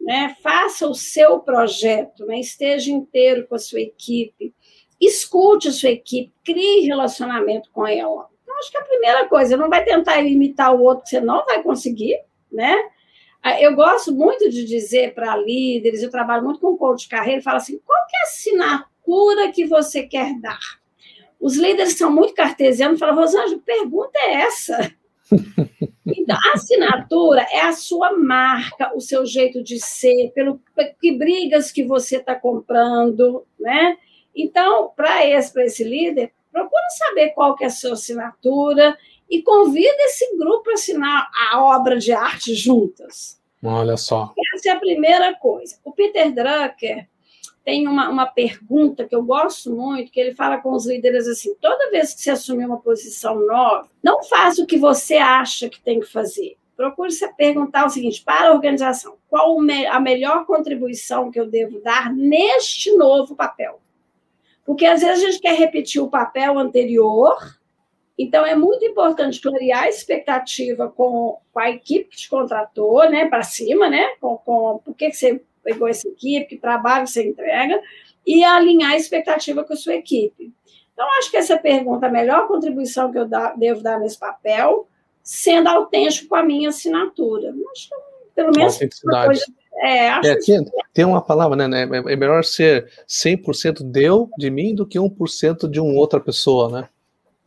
Né? Faça o seu projeto, né? esteja inteiro com a sua equipe, escute a sua equipe, crie relacionamento com ela. Então, acho que a primeira coisa, não vai tentar imitar o outro, você não vai conseguir, né? Ah, eu gosto muito de dizer para líderes, eu trabalho muito com coach de carreira, falo assim, qual é a assinatura que você quer dar? Os líderes são muito cartesianos, falam, Rosângela, pergunta é essa? Então, a assinatura é a sua marca, o seu jeito de ser, pelo que brigas que você está comprando, né? Então, para esse, esse líder, procura saber qual que é a sua assinatura e convida esse grupo a assinar a obra de arte juntas. Olha só. Essa é a primeira coisa. O Peter Drucker tem uma, uma pergunta que eu gosto muito, que ele fala com os líderes assim: toda vez que você assumir uma posição nova, não faça o que você acha que tem que fazer. Procure se perguntar o seguinte para a organização: qual a melhor contribuição que eu devo dar neste novo papel? Porque às vezes a gente quer repetir o papel anterior, então é muito importante clarear a expectativa com, com a equipe que te contratou, né, para cima, né, com, com por que, você pegou essa equipe, que trabalho você entrega, e alinhar a expectativa com a sua equipe. Então, acho que essa pergunta, a melhor contribuição que eu devo dar nesse papel, sendo autêntico com a minha assinatura. Acho que, pelo menos, uma coisa é, é, tem, tem, uma palavra, né? É melhor ser 100% deu de mim do que 1% de uma outra pessoa, né?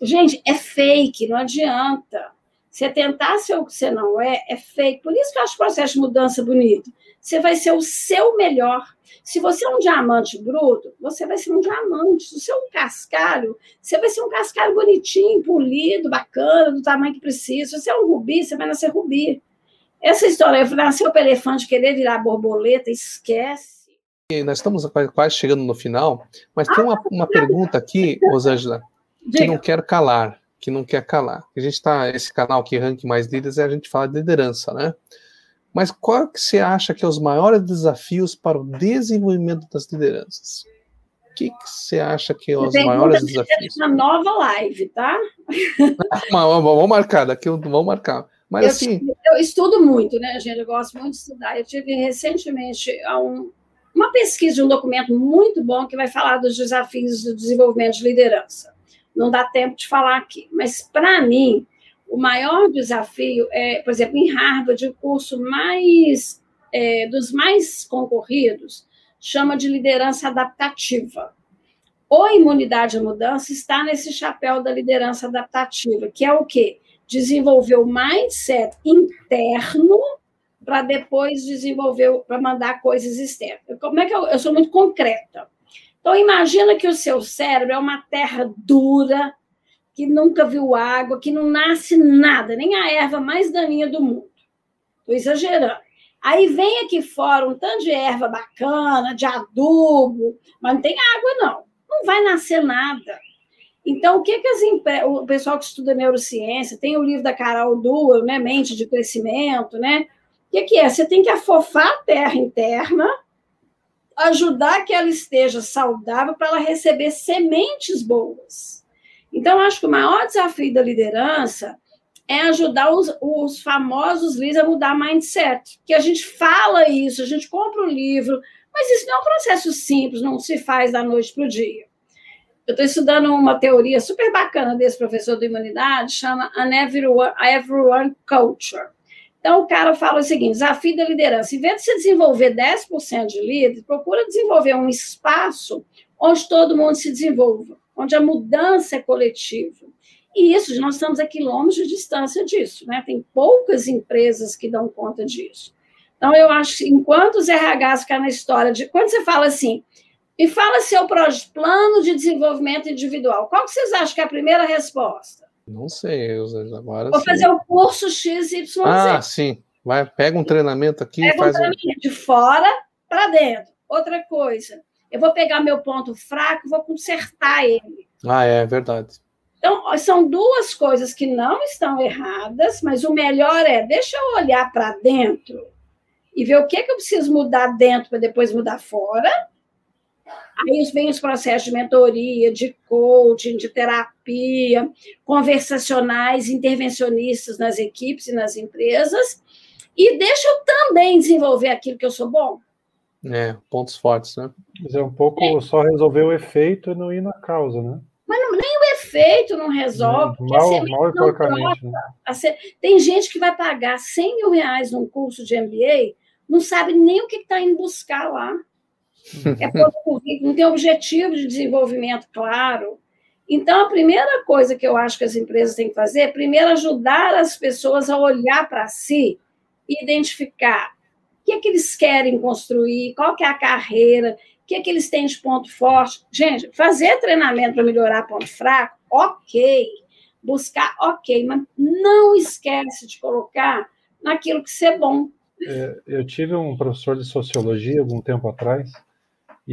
Gente, é fake, não adianta. Você tentar ser o que você não é, é fake. Por isso que eu acho o processo de mudança bonito você vai ser o seu melhor. Se você é um diamante bruto, você vai ser um diamante. Se você é um cascalho, você vai ser um cascalho bonitinho, polido, bacana, do tamanho que precisa. Se você é um rubi, você vai nascer rubi. Essa história, nasceu para elefante querer virar borboleta, esquece. Nós estamos quase chegando no final, mas ah, tem uma, uma pergunta aqui, Rosângela, que não quero calar, que não quer calar. A gente está, esse canal que rank mais líderes, é a gente fala de liderança, né? Mas qual que você acha que é os maiores desafios para o desenvolvimento das lideranças? O que, que você acha que é os maiores desafios? Uma nova live, tá? vamos marcar, daqui vamos marcar. Mas eu, assim. Eu estudo muito, né, gente? Eu gosto muito de estudar. Eu tive recentemente um, uma pesquisa de um documento muito bom que vai falar dos desafios do desenvolvimento de liderança. Não dá tempo de falar aqui, mas para mim, o maior desafio é, por exemplo, em Harvard, o curso mais é, dos mais concorridos chama de liderança adaptativa. Ou imunidade à mudança está nesse chapéu da liderança adaptativa, que é o quê? Desenvolver o mindset interno para depois desenvolver, para mandar coisas externas. Como é que eu, eu sou muito concreta? Então, imagina que o seu cérebro é uma terra dura, que nunca viu água, que não nasce nada, nem a erva mais daninha do mundo. Estou exagerando. Aí vem aqui fora um tanto de erva bacana, de adubo, mas não tem água, não. Não vai nascer nada. Então, o que, que as impre... o pessoal que estuda neurociência, tem o livro da Carol Duell, né, Mente de Crescimento, né? O que, que é? Você tem que afofar a terra interna, ajudar que ela esteja saudável para ela receber sementes boas. Então, acho que o maior desafio da liderança é ajudar os, os famosos líderes a mudar mindset. Que a gente fala isso, a gente compra o um livro, mas isso não é um processo simples, não se faz da noite para o dia. Eu estou estudando uma teoria super bacana desse professor de imunidade, chama An Everyone, Everyone Culture. Então, o cara fala o seguinte: desafio da liderança. Em vez de você desenvolver 10% de líderes, procura desenvolver um espaço onde todo mundo se desenvolva onde a mudança é coletiva. E isso, nós estamos a quilômetros de distância disso, né? Tem poucas empresas que dão conta disso. Então, eu acho que enquanto os RHs ficam na história de. Quando você fala assim, e fala seu plano de desenvolvimento individual, qual que vocês acham que é a primeira resposta? Não sei, agora. Vou sim. fazer o curso XYZ. Ah, sim. Vai, pega um treinamento aqui pega e faz. Um treinamento de fora para dentro. Outra coisa, eu vou pegar meu ponto fraco e vou consertar ele. Ah, é verdade. Então, são duas coisas que não estão erradas, mas o melhor é, deixa eu olhar para dentro e ver o que, que eu preciso mudar dentro para depois mudar fora. Aí vem os processos de mentoria, de coaching, de terapia, conversacionais, intervencionistas nas equipes e nas empresas. E deixa eu também desenvolver aquilo que eu sou bom. É, pontos fortes, né? Mas é um pouco é. só resolver o efeito e não ir na causa, né? Mas não, nem o efeito não resolve. Mal, mal e porcamente. Né? Tem gente que vai pagar 100 mil reais num curso de MBA, não sabe nem o que está indo buscar lá. É não tem objetivo de desenvolvimento claro. Então, a primeira coisa que eu acho que as empresas têm que fazer é, primeiro, ajudar as pessoas a olhar para si e identificar o que é que eles querem construir, qual que é a carreira, o que é que eles têm de ponto forte. Gente, fazer treinamento para melhorar ponto fraco, ok. Buscar, ok, mas não esquece de colocar naquilo que é bom. É, eu tive um professor de sociologia algum tempo atrás,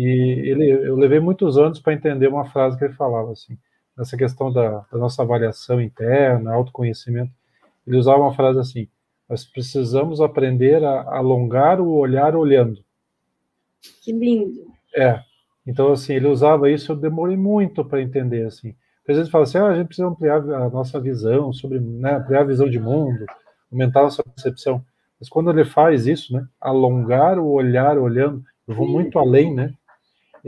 e ele, eu levei muitos anos para entender uma frase que ele falava assim, nessa questão da, da nossa avaliação interna, autoconhecimento. Ele usava uma frase assim: nós precisamos aprender a alongar o olhar olhando. Que lindo. É. Então, assim, ele usava isso, eu demorei muito para entender, assim. Às vezes fala assim, ah, a gente precisa ampliar a nossa visão sobre, né, ampliar a visão de mundo, aumentar a nossa percepção. Mas quando ele faz isso, né, alongar o olhar olhando, eu vou muito além, né?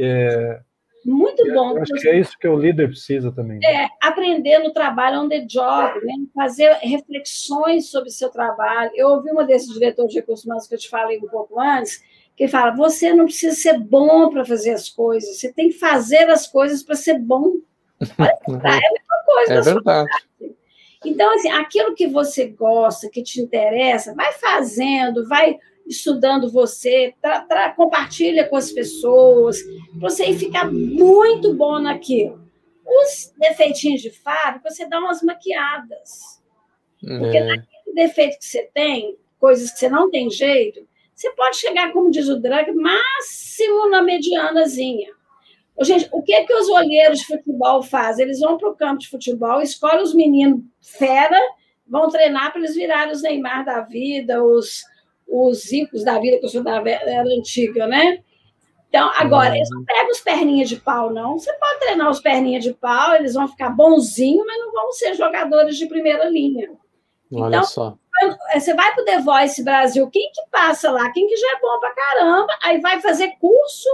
É, muito bom. acho que é isso que o líder precisa também. Né? É, aprender no trabalho on the job, né? fazer reflexões sobre o seu trabalho. Eu ouvi uma desses diretores de recursos humanos que eu te falei um pouco antes, que fala: você não precisa ser bom para fazer as coisas, você tem que fazer as coisas para ser bom. Olha, é a mesma coisa. É verdade. Então, assim, aquilo que você gosta, que te interessa, vai fazendo, vai estudando você, tra, tra, compartilha com as pessoas, você ficar muito bom naquilo. Os defeitinhos de fábrica, você dá umas maquiadas. Porque é. naquele defeito que você tem, coisas que você não tem jeito, você pode chegar, como diz o drag, máximo na medianazinha. Gente, o que, é que os olheiros de futebol fazem? Eles vão para o campo de futebol, escolhem os meninos fera, vão treinar para eles virarem os Neymar da vida, os, os Zicos da vida, que eu sou da era antiga, né? Então, agora, eles não pegam os perninhas de pau, não. Você pode treinar os perninhas de pau, eles vão ficar bonzinhos, mas não vão ser jogadores de primeira linha. Olha então, só. Você vai para o The Voice Brasil, quem que passa lá? Quem que já é bom para caramba, aí vai fazer curso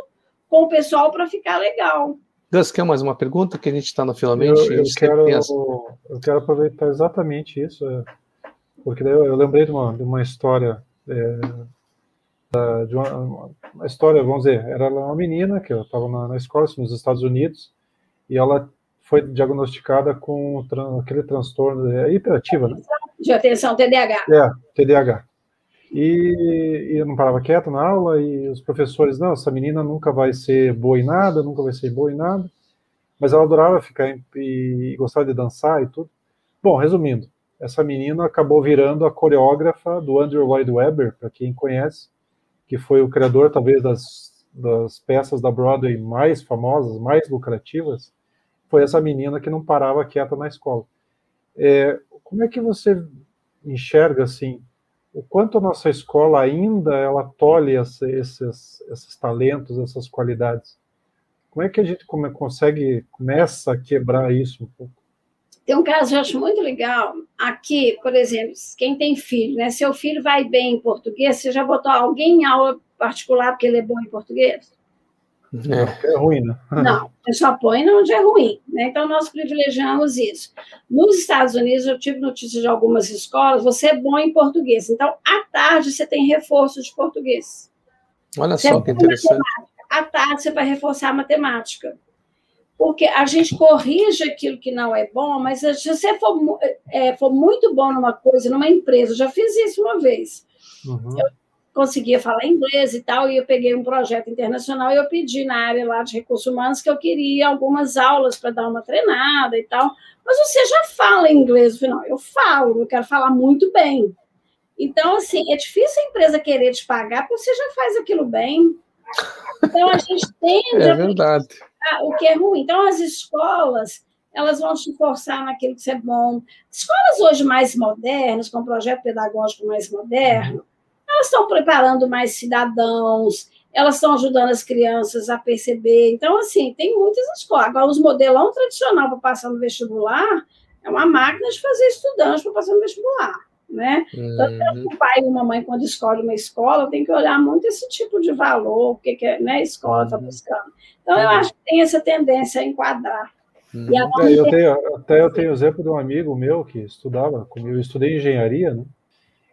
com o pessoal para ficar legal. Gus, quer mais uma pergunta? Que a gente está no finalmente. Eu, eu quero, eu quero aproveitar exatamente isso, é, porque eu, eu lembrei de uma, de uma história é, de uma, uma, história, vamos dizer, era uma menina que estava na, na, escola nos Estados Unidos e ela foi diagnosticada com aquele transtorno é, hiperativa, né? De atenção, TDAH. É, TDAH. E, e eu não parava quieto na aula e os professores, não, essa menina nunca vai ser boa em nada, nunca vai ser boa em nada. Mas ela adorava ficar em, e, e gostava de dançar e tudo. Bom, resumindo, essa menina acabou virando a coreógrafa do Andrew Lloyd Webber, para quem conhece, que foi o criador, talvez, das, das peças da Broadway mais famosas, mais lucrativas, foi essa menina que não parava quieta na escola. É, como é que você enxerga, assim, o quanto a nossa escola ainda ela tolhe esses, esses talentos, essas qualidades? Como é que a gente come, consegue, começa a quebrar isso um pouco? Tem um caso que eu acho muito legal. Aqui, por exemplo, quem tem filho, né? Seu filho vai bem em português, você já botou alguém em aula particular porque ele é bom em português? É, é ruim, né? Não, você só põe onde é ruim. Né? Então, nós privilegiamos isso. Nos Estados Unidos, eu tive notícias de algumas escolas, você é bom em português. Então, à tarde, você tem reforço de português. Olha você só é que interessante. À tarde, você vai reforçar a matemática porque a gente corrige aquilo que não é bom, mas se você for, é, for muito bom numa coisa, numa empresa, já fiz isso uma vez. Uhum. Eu conseguia falar inglês e tal, e eu peguei um projeto internacional e eu pedi na área lá de recursos humanos que eu queria algumas aulas para dar uma treinada e tal. Mas você já fala inglês? Eu falei, não, eu falo, eu quero falar muito bem. Então, assim, é difícil a empresa querer te pagar porque você já faz aquilo bem. Então, a gente tende é verdade. A o que é ruim. Então, as escolas elas vão te forçar naquilo que é bom. Escolas hoje mais modernas, com projeto pedagógico mais moderno, elas estão preparando mais cidadãos, elas estão ajudando as crianças a perceber. Então, assim, tem muitas escolas. Agora, os modelão tradicional para passar no vestibular é uma máquina de fazer estudante para passar no vestibular né? Então, uhum. o pai e uma mãe, quando escolhe uma escola, tem que olhar muito esse tipo de valor, o que, que é, né, a escola está uhum. buscando. Então, eu uhum. acho que tem essa tendência a enquadrar. Uhum. É, eu tenho, até eu tenho o exemplo de um amigo meu que estudava comigo, eu estudei engenharia, né?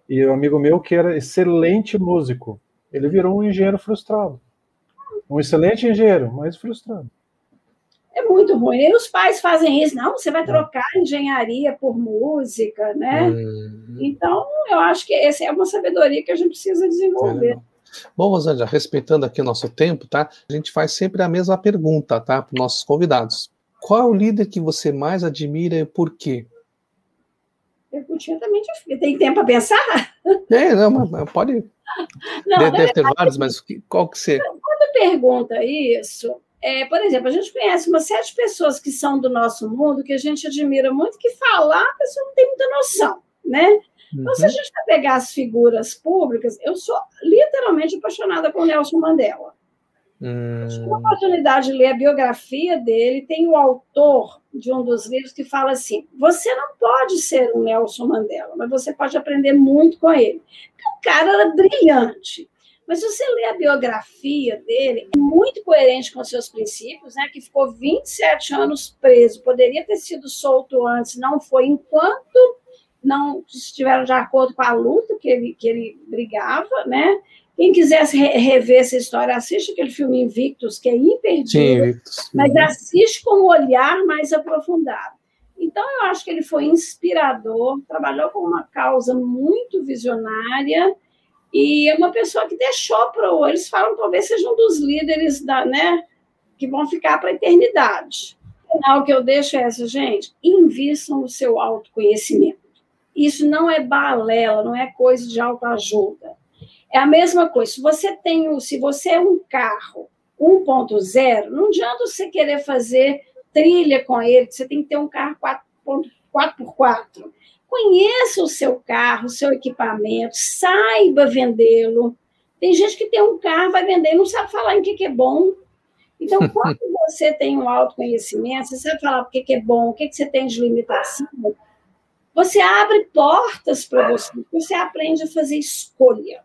E um amigo meu que era excelente músico, ele virou um engenheiro frustrado. Um excelente engenheiro, mas frustrado. É muito ruim. E os pais fazem isso, não, você vai trocar engenharia por música, né? Uhum. Então, eu acho que essa é uma sabedoria que a gente precisa desenvolver. É Bom, Rosângela, respeitando aqui o nosso tempo, tá? A gente faz sempre a mesma pergunta, tá? Para os nossos convidados. Qual é o líder que você mais admira e por quê? Perguntinha também difícil. Tem tempo para pensar? É, não, pode. Não, deve, deve ter vários, mas qual que você. Quando pergunta isso, é, por exemplo, a gente conhece uma série de pessoas que são do nosso mundo, que a gente admira muito, que falar a pessoa não tem muita noção, né? Então, se a uhum. gente vai pegar as figuras públicas, eu sou literalmente apaixonada por Nelson Mandela. Hum. Tive a oportunidade de ler a biografia dele, tem o autor de um dos livros que fala assim: você não pode ser um Nelson Mandela, mas você pode aprender muito com ele. O cara era brilhante. Mas se você lê a biografia dele, é muito coerente com seus princípios, né? Que ficou 27 anos preso, poderia ter sido solto antes, não foi enquanto não estiveram de acordo com a luta que ele, que ele brigava, né? Quem quisesse rever essa história, assiste aquele filme Invictus, que é imperdível, Sim, mas uhum. assiste com um olhar mais aprofundado. Então, eu acho que ele foi inspirador, trabalhou com uma causa muito visionária e é uma pessoa que deixou para. Eles falam talvez seja um dos líderes da, né, que vão ficar para a eternidade. O final que eu deixo é essa, gente: invistam no seu autoconhecimento. Isso não é balela, não é coisa de autoajuda. É a mesma coisa. Se você tem, se você é um carro 1.0, não adianta você querer fazer trilha com ele, você tem que ter um carro 4x4. Conheça o seu carro, o seu equipamento, saiba vendê-lo. Tem gente que tem um carro, vai vender e não sabe falar em que, que é bom. Então, quando você tem um autoconhecimento, você sabe falar o que, que é bom, o que, que você tem de limitação, você abre portas para você, você aprende a fazer escolha.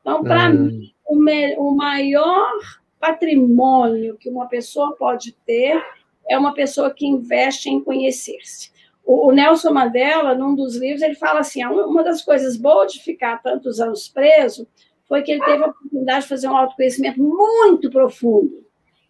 Então, para hum. mim, o, o maior patrimônio que uma pessoa pode ter é uma pessoa que investe em conhecer-se. O, o Nelson Mandela, num dos livros, ele fala assim: ah, uma das coisas boas de ficar tantos anos preso foi que ele teve a oportunidade de fazer um autoconhecimento muito profundo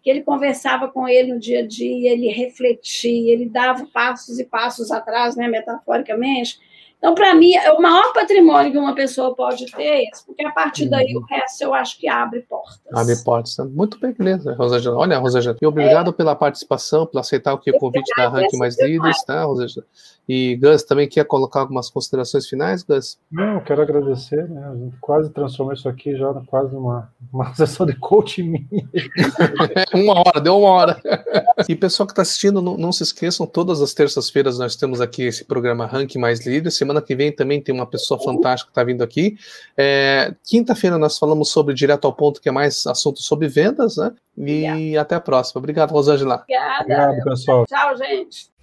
que ele conversava com ele no dia a dia, ele refletia, ele dava passos e passos atrás, né, metaforicamente. Então, para mim, é o maior patrimônio que uma pessoa pode ter é esse, porque a partir daí uhum. o resto eu acho que abre portas. Abre portas. Muito bem, beleza, Rosângela. Olha, Rosângela, e obrigado é. pela participação, por aceitar o, que, o convite da Rank Mais Líderes, tá, Rosângela? E Gus também quer colocar algumas considerações finais, Gus? Não, quero agradecer, né? A gente quase transformou isso aqui já quase uma, uma sessão de coaching minha. uma hora, deu uma hora. e pessoal que está assistindo, não, não, se esqueçam, todas as terças-feiras nós temos aqui esse programa Rank Mais Líderes. Semana que vem também tem uma pessoa fantástica que está vindo aqui. É, Quinta-feira nós falamos sobre direto ao ponto, que é mais assunto sobre vendas, né? E Obrigada. até a próxima. Obrigado, Rosângela. Obrigada. Obrigado, pessoal. Tchau, gente.